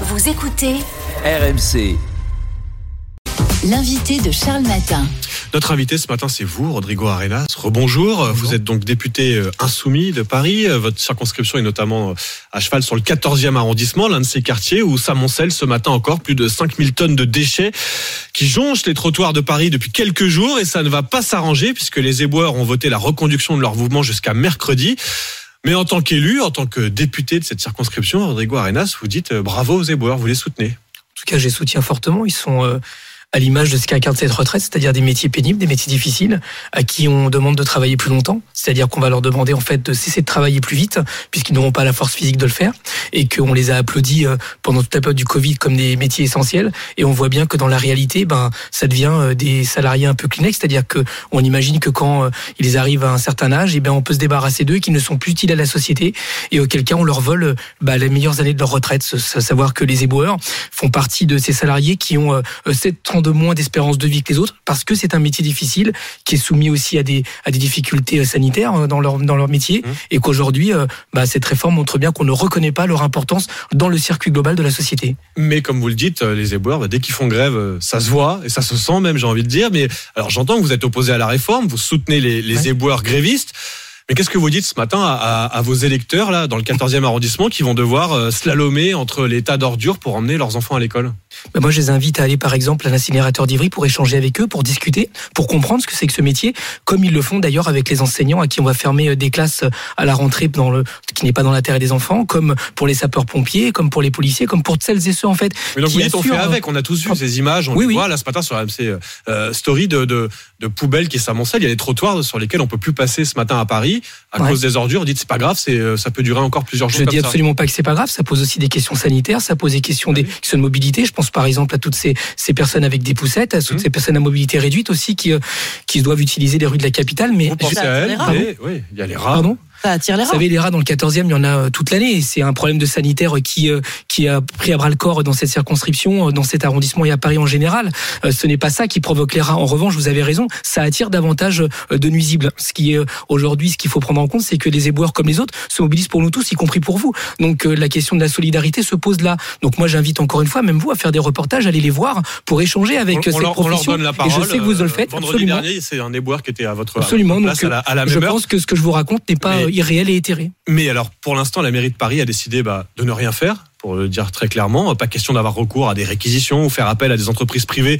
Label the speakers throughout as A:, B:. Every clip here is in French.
A: Vous écoutez
B: RMC.
A: l'invité de Charles Matin.
C: Notre invité ce matin, c'est vous, Rodrigo Arenas. Rebonjour. Vous êtes donc député euh, insoumis de Paris. Euh, Votre circonscription est notamment euh, à cheval sur le 14e arrondissement, l'un de ces quartiers où s'amoncellent ce matin encore plus de 5000 tonnes de déchets qui jonchent les trottoirs de Paris depuis quelques jours et ça ne va pas s'arranger puisque les éboueurs ont voté la reconduction de leur mouvement jusqu'à mercredi. Mais en tant qu'élu, en tant que député de cette circonscription, Rodrigo Arenas, vous dites bravo aux éboueurs, vous les soutenez.
D: En tout cas, je les soutiens fortement. Ils sont euh, à l'image de ce qu'incarne cette retraite, c'est-à-dire des métiers pénibles, des métiers difficiles, à qui on demande de travailler plus longtemps. C'est-à-dire qu'on va leur demander en fait de cesser de travailler plus vite, puisqu'ils n'auront pas la force physique de le faire, et qu'on les a applaudis euh, pendant toute la période du Covid comme des métiers essentiels. Et on voit bien que dans la réalité, ben, ça devient euh, des salariés un peu Kleenex, c'est-à-dire que on imagine que quand euh, ils arrivent à un certain âge, et ben, on peut se débarrasser d'eux, qu'ils ne sont plus utiles à la société, et auquel cas on leur vole bah, les meilleures années de leur retraite. Savoir que les éboueurs font partie de ces salariés qui ont euh, 7 ans de moins d'espérance de vie que les autres, parce que c'est un métier difficile, qui est soumis aussi à des, à des difficultés euh, sanitaires euh, dans leur, dans leur métier,
C: Mmh.
D: et qu'aujourd'hui, euh, bah, cette réforme montre bien qu'on ne reconnaît pas leur importance dans le circuit global de la société.
C: Mais comme vous le dites, les éboueurs, bah, dès qu'ils font grève, ça se voit et ça se sent même, j'ai envie de dire. Mais alors j'entends que vous êtes opposé à la réforme, vous soutenez les, les
D: Ouais.
C: éboueurs grévistes. Mais qu'est-ce que vous dites ce matin à, à- à vos électeurs là, dans le 14e arrondissement, qui vont devoir euh, slalomer entre les tas d'ordures pour emmener leurs enfants à l'école?
D: Bah, moi, je les invite à aller, par exemple, à l'incinérateur d'Ivry pour échanger avec eux, pour discuter, pour comprendre ce que c'est que ce métier, comme ils le font d'ailleurs avec les enseignants à qui on va fermer euh, des classes euh, à la rentrée dans le, qui n'est pas dans l'intérêt des enfants, comme pour les sapeurs-pompiers, comme pour les policiers, comme pour celles et ceux, en fait,
C: Mais donc
D: qui
C: vous dites, on fait avec, on a tous vu ces images, on
D: Oui,
C: les
D: oui.
C: voit là ce matin sur AMC euh, euh, Story de, de, de poubelles qui s'amoncellent. Il y a des trottoirs sur lesquels on peut plus passer ce matin à Paris à
D: Ouais.
C: cause des ordures. Vous dites c'est pas grave, c'est euh, ça peut durer encore plusieurs jours
D: Je dis
C: ça.
D: absolument pas que c'est pas grave. Ça pose aussi des questions sanitaires, ça pose des questions
C: Ah
D: des
C: oui.
D: questions de mobilité. Je pense par exemple à toutes ces, ces personnes avec des poussettes, à toutes
C: Mhm.
D: ces personnes à mobilité réduite aussi qui, euh, qui doivent utiliser les rues de la capitale. Mais
C: Vous pensez à elles mais- Oui, il y a les rats.
D: pardon.
E: Ça attire les
D: Vous
E: rats.
D: savez, les rats dans le 14e, il y en a euh, toute l'année. C'est un problème de sanitaire qui, euh, qui a pris à bras le corps dans cette circonscription, euh, dans cet arrondissement et à Paris en général. Ce n'est pas ça qui provoque les rats. En revanche, vous avez raison, ça attire davantage de nuisibles. Ce qui est euh, aujourd'hui, ce qu'il faut prendre en compte, c'est que les éboueurs comme les autres se mobilisent pour nous tous, y compris pour vous. Donc euh, la question de la solidarité se pose là. Donc moi, j'invite encore une fois, même vous, à faire des reportages, aller les voir pour échanger avec
C: on,
D: euh,
C: on
D: cette
C: leur, on leur
D: profession.
C: donne la parole.
D: et je sais que vous le faites.
C: Vendredi
D: absolument.
C: dernier, c'est un éboueur qui était à votre,
D: Absolument.
C: place
D: Donc,
C: à la, à la
D: je
C: heure.
D: pense que ce que je vous raconte n'est pas
C: Mais-
D: euh, irréel et éthéré.
C: Mais alors, pour l'instant, la mairie de Paris a décidé bah, de ne rien faire, pour le dire très clairement. Pas question d'avoir recours à des réquisitions ou faire appel à des entreprises privées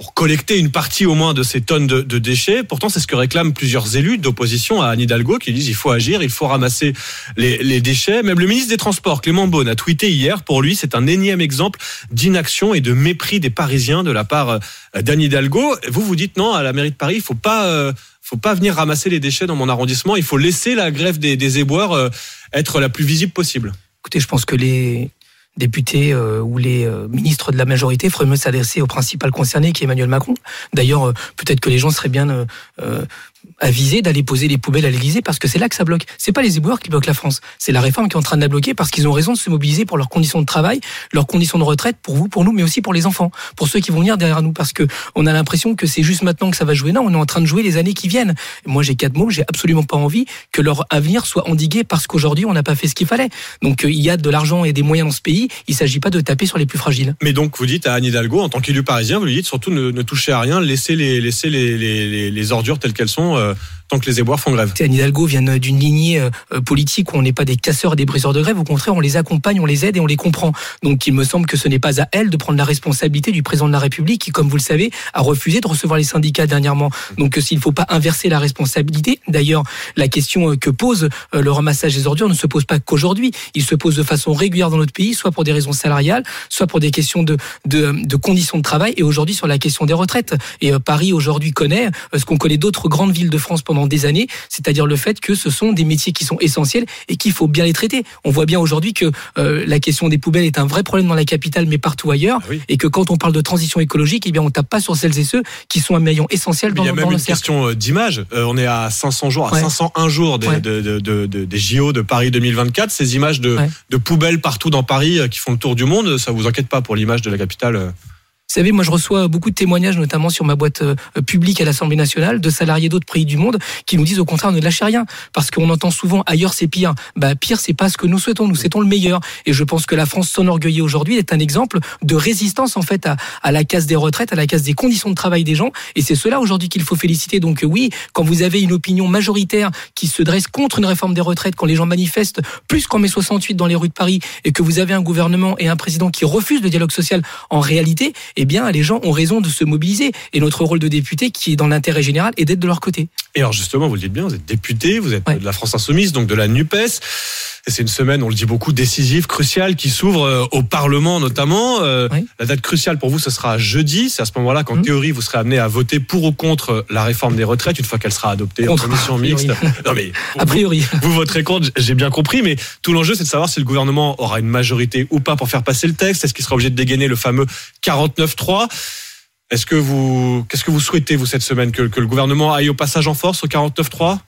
C: pour collecter une partie au moins de ces tonnes de, déchets. Pourtant, c'est ce que réclament plusieurs élus d'opposition à Anne Hidalgo qui disent il faut agir, il faut ramasser les, déchets. Même le ministre des Transports, Clément Beaune, a tweeté hier. Pour lui, c'est un énième exemple d'inaction et de mépris des Parisiens de la part euh, d'Anne Hidalgo. Vous vous dites non, à la mairie de Paris, il faut pas... euh, faut pas venir ramasser les déchets dans mon arrondissement. Il faut laisser la grève des, des éboueurs euh, être la plus visible possible.
D: Écoutez, je pense que les députés euh, ou les euh, ministres de la majorité feraient mieux s'adresser au principal concerné, qui est Emmanuel Macron. D'ailleurs, peut-être que les gens seraient bien avisés d'aller poser les poubelles à l'Élysée, parce que c'est là que ça bloque. C'est pas les éboueurs qui bloquent la France, c'est la réforme qui est en train de la bloquer, parce qu'ils ont raison de se mobiliser pour leurs conditions de travail, leurs conditions de retraite, pour vous, pour nous, mais aussi pour les enfants, pour ceux qui vont venir derrière nous, parce que on a l'impression que c'est juste maintenant que ça va jouer. Non, on est en train de jouer les années qui viennent. Moi, j'ai quatre mots, j'ai absolument pas envie que leur avenir soit endigué parce qu'aujourd'hui, on n'a pas fait ce qu'il fallait. Donc, euh, il y a de l'argent et des moyens dans ce pays. Il s'agit pas de taper sur les plus fragiles.
C: Mais donc, vous dites à Anne Hidalgo, en tant qu'élu parisien, vous lui dites surtout ne, touchez à rien, laissez les, laissez les, les ordures telles qu'elles sont euh, tant que les éboueurs font grève.
D: Anne Hidalgo vient d'une lignée euh, euh, politique où on n'est pas des casseurs et des briseurs de grève. Au contraire, on les accompagne, on les aide et on les comprend. Donc, il me semble que ce n'est pas à elle de prendre la responsabilité du président de la République qui, comme vous le savez, a refusé de recevoir les syndicats dernièrement. Donc, euh, s'il ne faut pas inverser la responsabilité, d'ailleurs, la question euh, que pose euh, le ramassage des ordures ne se pose pas qu'aujourd'hui. Il se pose de façon régulière dans notre pays, soit pour des raisons salariales, soit pour des questions de, de, de conditions de travail et aujourd'hui sur la question des retraites. Et euh, Paris aujourd'hui connaît euh, ce qu'on connaît d'autres grandes villes de France pendant des années, c'est-à-dire le fait que ce sont des métiers qui sont essentiels et qu'il faut bien les traiter. On voit bien aujourd'hui que euh, la question des poubelles est un vrai problème dans la capitale, mais partout ailleurs,
C: Ah oui.
D: et que quand on parle de transition écologique, eh bien on tape pas sur celles et ceux qui sont un maillon essentiel
C: Mais
D: dans,
C: il y a même
D: le
C: une
D: cercle.
C: question euh, d'image. Euh, on est à 500 jours, à
D: Ouais.
C: 501 jours des,
D: Ouais.
C: de- de- de- de- des JO de Paris 2024. Ces images de,
D: Ouais.
C: de poubelles partout dans Paris qui font le tour du monde, ça vous inquiète pas pour l'image de la capitale
D: savez, moi je reçois beaucoup de témoignages, notamment sur ma boîte euh, publique à l'Assemblée nationale, de salariés d'autres pays du monde qui nous disent au contraire ne lâchez rien, parce qu'on entend souvent ailleurs c'est pire. Bah pire c'est pas ce que nous souhaitons, nous souhaitons le meilleur. Et je pense que la France s'enorgueillit aujourd'hui d'être un exemple de résistance en fait à, à la casse des retraites, à la casse des conditions de travail des gens. Et c'est cela aujourd'hui qu'il faut féliciter. Donc oui, quand vous avez une opinion majoritaire qui se dresse contre une réforme des retraites, quand les gens manifestent plus qu'en mai 68 dans les rues de Paris, et que vous avez un gouvernement et un président qui refusent le dialogue social en réalité, eh bien, les gens ont raison de se mobiliser. Et notre rôle de député, qui est dans l'intérêt général, est d'être de leur côté.
C: Et alors justement, vous le dites bien, vous êtes député, vous êtes
D: Ouais.
C: de la France Insoumise, donc de la NUPES. Et c'est une semaine, on le dit beaucoup, décisive, cruciale, qui s'ouvre euh, au Parlement notamment. Euh,
D: Oui.
C: La date cruciale pour vous, ce sera jeudi. C'est à ce moment-là qu'en
D: Mhm.
C: théorie, vous serez amené à voter pour ou contre la réforme des retraites, une fois qu'elle sera adoptée
D: Contre,
C: en commission mixte. Non mais
D: A priori.
C: vous voterez contre, j'ai bien compris, mais tout l'enjeu, c'est de savoir si le gouvernement aura une majorité ou pas pour faire passer le texte. Est-ce qu'il sera obligé de dégainer le fameux 49-3 Est-ce que vous, qu'est-ce que vous souhaitez, vous, cette semaine que, le gouvernement aille au passage en force au 49-3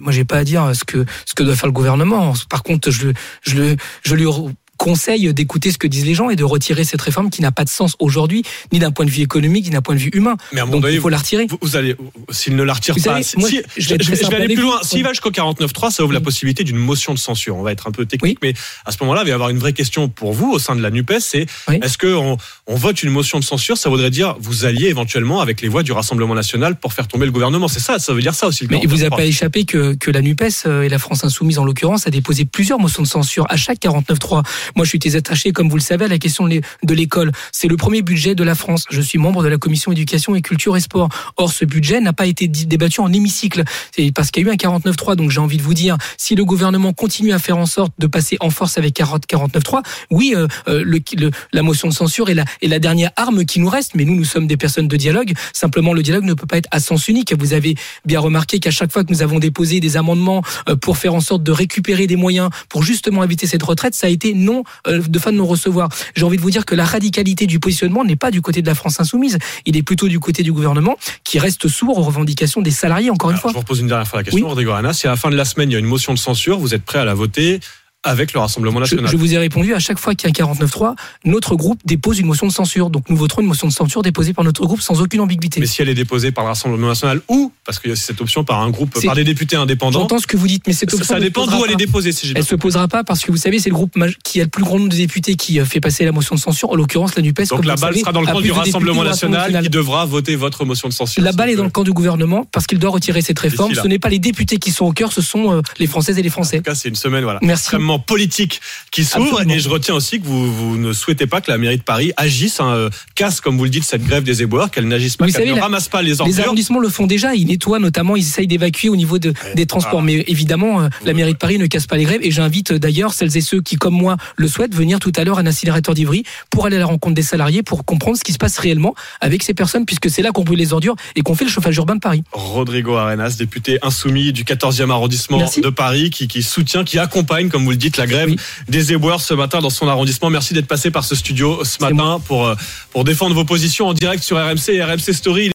D: Moi, j'ai pas à dire ce que ce que doit faire le gouvernement. Par contre, je je je lui conseille d'écouter ce que disent les gens et de retirer cette réforme qui n'a pas de sens aujourd'hui, ni d'un point de vue économique, ni d'un point de vue humain.
C: Mais à moment
D: Donc
C: donné,
D: il faut la retirer.
C: vous, vous allez, s'il ne la retire
D: Vous
C: pas,
D: savez,
C: si-
D: moi,
C: si-
D: je vais
C: je, je aller plus loin. S'il va jusqu'au 49.3, ça ouvre la
D: Oui.
C: possibilité d'une motion de censure. On va être un peu technique, mais à ce moment-là, il va y avoir une vraie question pour vous au sein de la NUPES, c'est
D: Oui.
C: est-ce qu'on on vote une motion de censure Ça voudrait dire vous alliez éventuellement avec les voix du Rassemblement National pour faire tomber le gouvernement. C'est ça, ça veut dire ça aussi. le
D: Mais il vous a
C: 49.3.
D: pas échappé que, que la NUPES euh, et la France Insoumise, en l'occurrence, a déposé plusieurs motions de censure à chaque 49.3. Moi, je suis très attaché, comme vous le savez, à la question de l'é- de l'école. C'est le premier budget de la France. Je suis membre de la commission éducation et culture et sport. Or, ce budget n'a pas été débattu en hémicycle. C'est parce qu'il y a eu un 49.3. Donc, j'ai envie de vous dire, si le gouvernement continue à faire en sorte de passer en force avec 40 49.3, oui, euh, euh, le, le- la motion de censure est la, est la dernière arme qui nous reste. Mais nous, nous sommes des personnes de dialogue. Simplement, le dialogue ne peut pas être à sens unique. Vous avez bien remarqué qu'à chaque fois que nous avons déposé des amendements euh, pour faire en sorte de récupérer des moyens pour justement éviter cette retraite, ça a été non euh, de fin de non recevoir. J'ai envie de vous dire que la radicalité du positionnement n'est pas du côté de la France insoumise, il est plutôt du côté du gouvernement qui reste sourd aux revendications des salariés. Encore une fois.
C: je vous repose une dernière fois la question,
D: Oui.
C: Rodrigo Arana. Si à la fin de la semaine, il y a une motion de censure, vous êtes prêt à la voter? Avec le Rassemblement National
D: je vous ai répondu à chaque fois qu'il y a un 49.3, notre groupe dépose une motion de censure. Donc nous voterons une motion de censure déposée par notre groupe sans aucune ambiguïté.
C: Mais si elle est déposée par le Rassemblement National ou, parce qu'il y a aussi cette option par un groupe, par des députés indépendants,
D: J'entends ce que vous dites, mais cette option
C: ça
D: ne
C: dépend d'où elle est déposée, si j'ai bien
D: Elle se posera pas parce que vous savez, c'est le groupe qui a le plus grand nombre de députés qui euh, fait passer la motion de censure, en l'occurrence la NUPES.
C: Donc la balle
D: savez,
C: sera dans le camp du Rassemblement
D: du
C: national qui devra voter votre motion de censure.
D: La balle est dans le camp du gouvernement parce qu'il doit retirer cette réforme. Ce n'est pas les députés qui sont au cœur, ce sont euh, les Françaises et les
C: En
D: Français.
C: tout cas, c'est une semaine voilà,
D: Merci.
C: extrêmement politique qui s'ouvre. Et je retiens aussi que vous, vous ne souhaitez pas que la mairie de Paris agisse, hein, euh, casse, comme vous le dites, cette grève des éboueurs, qu'elle n'agisse pas, qu'elle ne
D: la-
C: ramasse pas les
D: Les
C: ordures.
D: arrondissements le font déjà, ils nettoient notamment, ils essayent d'évacuer au niveau de, des transports.
C: voilà.
D: Mais évidemment, euh, la mairie de Paris ne casse pas les grèves. Et j'invite euh, d'ailleurs celles et ceux qui, comme moi, le souhaitent, venir tout à l'heure à un incinérateur d'Ivry pour aller à la rencontre des salariés, pour comprendre ce qui se passe réellement avec ces personnes, puisque c'est là qu'on brûle les ordures et qu'on fait le chauffage urbain de Paris.
C: Rodrigo Arenas, député insoumis du 14e arrondissement
D: Merci.
C: de Paris, qui, qui soutient, qui accompagne, comme vous le dites, la grève
D: Oui.
C: des éboueurs ce matin dans son arrondissement. Merci d'être passé par ce studio ce matin pour, euh, pour défendre vos positions en direct sur RMC et RMC Story.